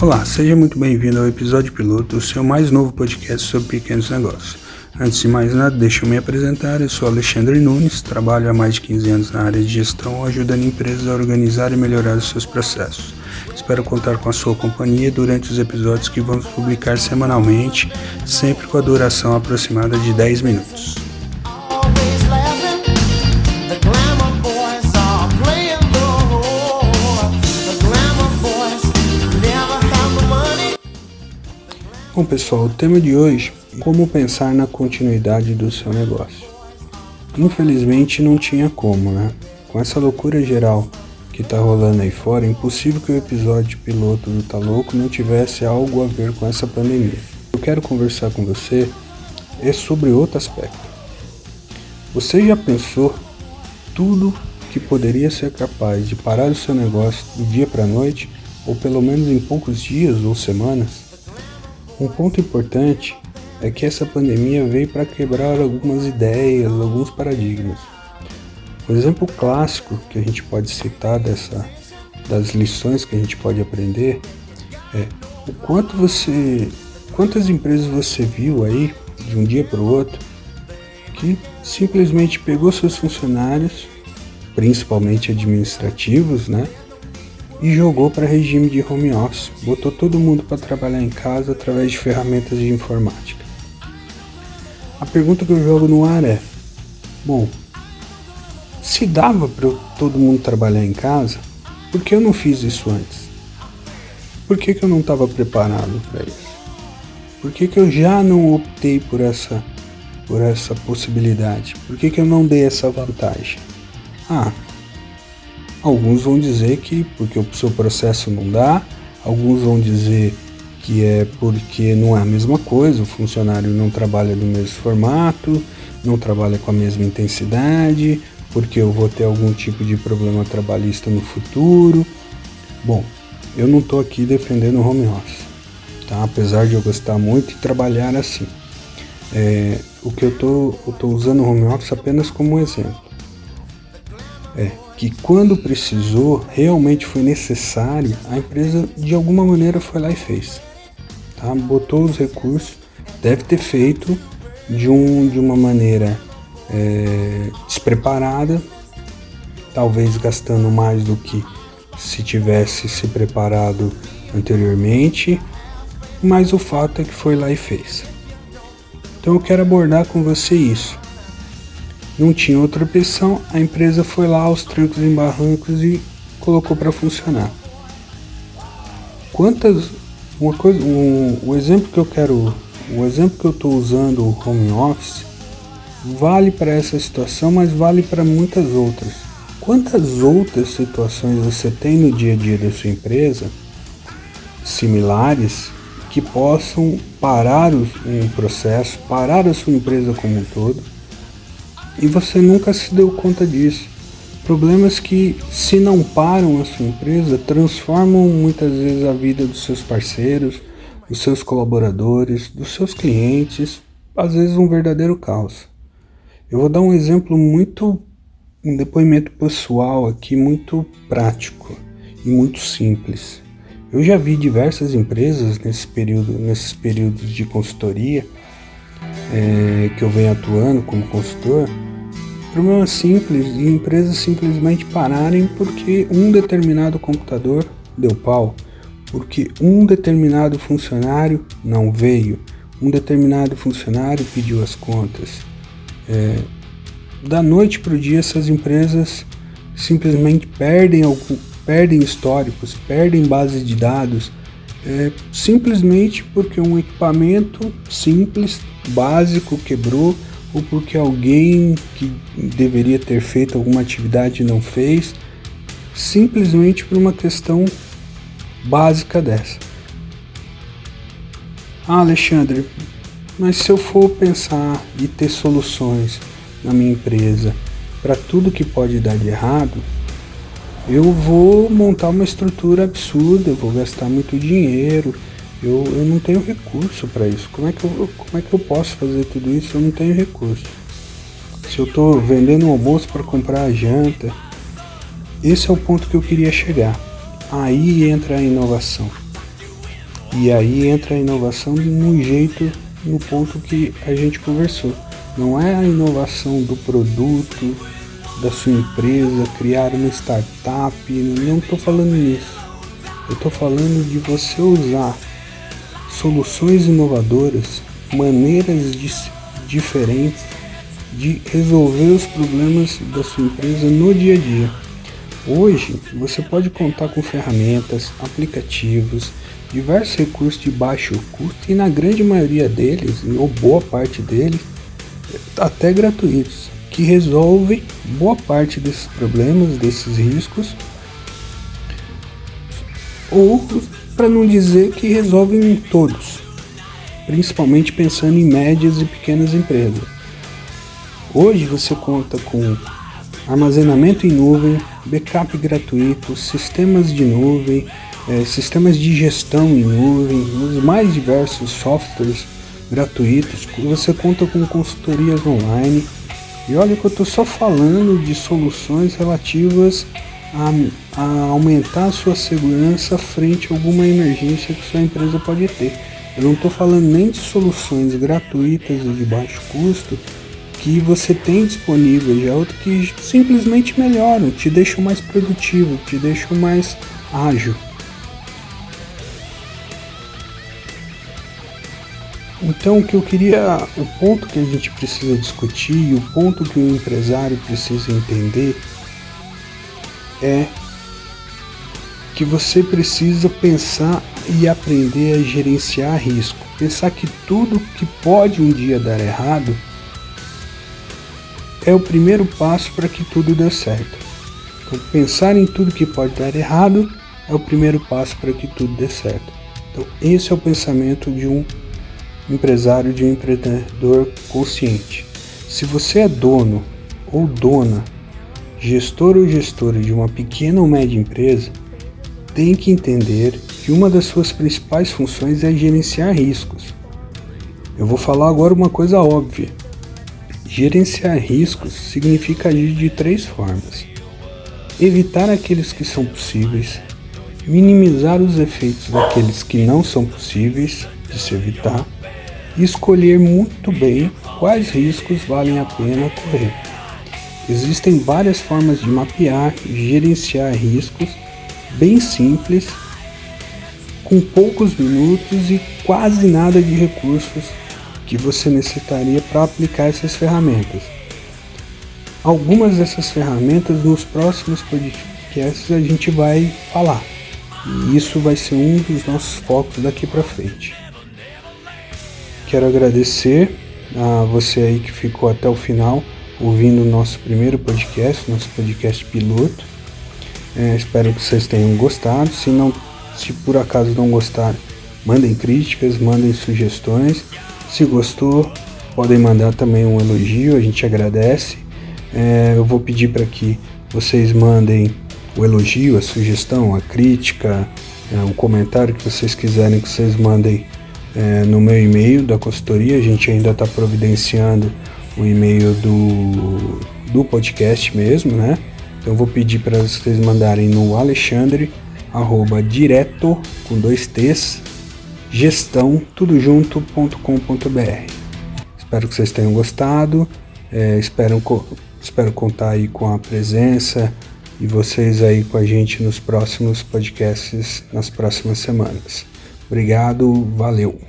Olá, seja muito bem-vindo ao episódio piloto do seu mais novo podcast sobre pequenos negócios. Antes de mais nada, deixa eu me apresentar. Eu sou Alexandre Nunes, trabalho há mais de 15 anos na área de gestão, ajudando empresas a organizar e melhorar os seus processos. Espero contar com a sua companhia durante os episódios que vamos publicar semanalmente, sempre com a duração aproximada de 10 minutos. Bom pessoal, o tema de hoje é como pensar na continuidade do seu negócio. Infelizmente não tinha como, né? Com essa loucura geral que tá rolando aí fora, é impossível que o episódio piloto do Tá Louco não tivesse algo a ver com essa pandemia. Eu quero conversar com você é sobre outro aspecto. Você já pensou tudo que poderia ser capaz de parar o seu negócio do dia para noite, ou pelo menos em poucos dias ou semanas? Um ponto importante é que essa pandemia veio para quebrar algumas ideias, alguns paradigmas. Um exemplo clássico que a gente pode citar dessa, das lições que a gente pode aprender é o quanto você, quantas empresas você viu aí de um dia para o outro que simplesmente pegou seus funcionários, principalmente administrativos, né, e jogou para regime de home office, botou todo mundo para trabalhar em casa através de ferramentas de informática. A pergunta que eu jogo no ar é: bom, se dava para todo mundo trabalhar em casa, por que eu não fiz isso antes? Por que, que eu não estava preparado para isso? Por que, que eu já não optei por essa, por essa possibilidade? Por que, que eu não dei essa vantagem? Ah, Alguns vão dizer que porque o seu processo não dá, alguns vão dizer que é porque não é a mesma coisa, o funcionário não trabalha no mesmo formato, não trabalha com a mesma intensidade, porque eu vou ter algum tipo de problema trabalhista no futuro. Bom, eu não estou aqui defendendo o home office, tá? apesar de eu gostar muito de trabalhar assim. É, o que eu estou usando o home office apenas como exemplo. É, que quando precisou, realmente foi necessário, a empresa de alguma maneira foi lá e fez. Tá? Botou os recursos, deve ter feito de, um, de uma maneira é, despreparada, talvez gastando mais do que se tivesse se preparado anteriormente, mas o fato é que foi lá e fez. Então eu quero abordar com você isso. Não tinha outra opção, a empresa foi lá aos trancos e barrancos e colocou para funcionar. Quantas uma coisa, um, o exemplo que eu quero, o exemplo que eu estou usando o home office vale para essa situação, mas vale para muitas outras. Quantas outras situações você tem no dia a dia da sua empresa similares que possam parar um processo, parar a sua empresa como um todo? E você nunca se deu conta disso. Problemas que, se não param a sua empresa, transformam muitas vezes a vida dos seus parceiros, dos seus colaboradores, dos seus clientes, às vezes um verdadeiro caos. Eu vou dar um exemplo muito, um depoimento pessoal aqui muito prático e muito simples. Eu já vi diversas empresas nesse período, nesses períodos de consultoria é, que eu venho atuando como consultor Problema simples de empresas simplesmente pararem porque um determinado computador deu pau, porque um determinado funcionário não veio, um determinado funcionário pediu as contas. É, da noite para o dia, essas empresas simplesmente perdem, algum, perdem históricos, perdem bases de dados, é, simplesmente porque um equipamento simples, básico, quebrou ou porque alguém que deveria ter feito alguma atividade não fez, simplesmente por uma questão básica dessa. Ah, Alexandre, mas se eu for pensar e ter soluções na minha empresa para tudo que pode dar de errado, eu vou montar uma estrutura absurda, eu vou gastar muito dinheiro, eu, eu não tenho recurso para isso. Como é, que eu, como é que eu posso fazer tudo isso? Eu não tenho recurso. Se eu estou vendendo um almoço para comprar a janta, esse é o ponto que eu queria chegar. Aí entra a inovação. E aí entra a inovação no jeito, no ponto que a gente conversou. Não é a inovação do produto, da sua empresa, criar uma startup, não estou falando nisso. Eu estou falando de você usar soluções inovadoras, maneiras diferentes de resolver os problemas da sua empresa no dia a dia. Hoje você pode contar com ferramentas, aplicativos, diversos recursos de baixo custo e na grande maioria deles, ou boa parte deles, até gratuitos, que resolvem boa parte desses problemas, desses riscos, ou para não dizer que resolvem todos, principalmente pensando em médias e pequenas empresas. Hoje você conta com armazenamento em nuvem, backup gratuito, sistemas de nuvem, é, sistemas de gestão em nuvem, os mais diversos softwares gratuitos. Você conta com consultorias online. E olha que eu estou só falando de soluções relativas a, a, aumentar a sua segurança frente a alguma emergência que sua empresa pode ter. Eu não estou falando nem de soluções gratuitas e de baixo custo que você tem disponível já, outro que simplesmente melhoram, te deixam mais produtivo, te deixam mais ágil. Então, o que eu queria, o ponto que a gente precisa discutir, o ponto que o empresário precisa entender é que você precisa pensar e aprender a gerenciar risco. Pensar que tudo que pode um dia dar errado é o primeiro passo para que tudo dê certo. Então, pensar em tudo que pode dar errado é o primeiro passo para que tudo dê certo. Então, esse é o pensamento de um empresário, de um empreendedor consciente. Se você é dono ou dona, gestor ou gestora de uma pequena ou média empresa, tem que entender que uma das suas principais funções é gerenciar riscos. Eu vou falar agora uma coisa óbvia. Gerenciar riscos significa agir de três formas: evitar aqueles que são possíveis, minimizar os efeitos daqueles que não são possíveis de se evitar e escolher muito bem quais riscos valem a pena correr. Existem várias formas de mapear e gerenciar riscos bem simples, com poucos minutos e quase nada de recursos que você necessitaria para aplicar essas ferramentas. Algumas dessas ferramentas nos próximos podcasts a gente vai falar. E isso vai ser um dos nossos focos daqui para frente. Quero agradecer a você aí que ficou até o final ouvindo o nosso primeiro podcast, nosso podcast piloto. É, espero que vocês tenham gostado. Se não, se por acaso não gostaram, mandem críticas, mandem sugestões. Se gostou, podem mandar também um elogio, a gente agradece. É, eu vou pedir para que vocês mandem o elogio, a sugestão, a crítica, é, o comentário que vocês quiserem que vocês mandem é, no meu e-mail da consultoria. A gente ainda está providenciando o e-mail do, do podcast mesmo, né? Então vou pedir para vocês mandarem no Alexandre arroba direto com dois T's gestão tudo. Espero que vocês tenham gostado. É, espero, espero contar aí com a presença e vocês aí com a gente nos próximos podcasts nas próximas semanas. Obrigado, valeu!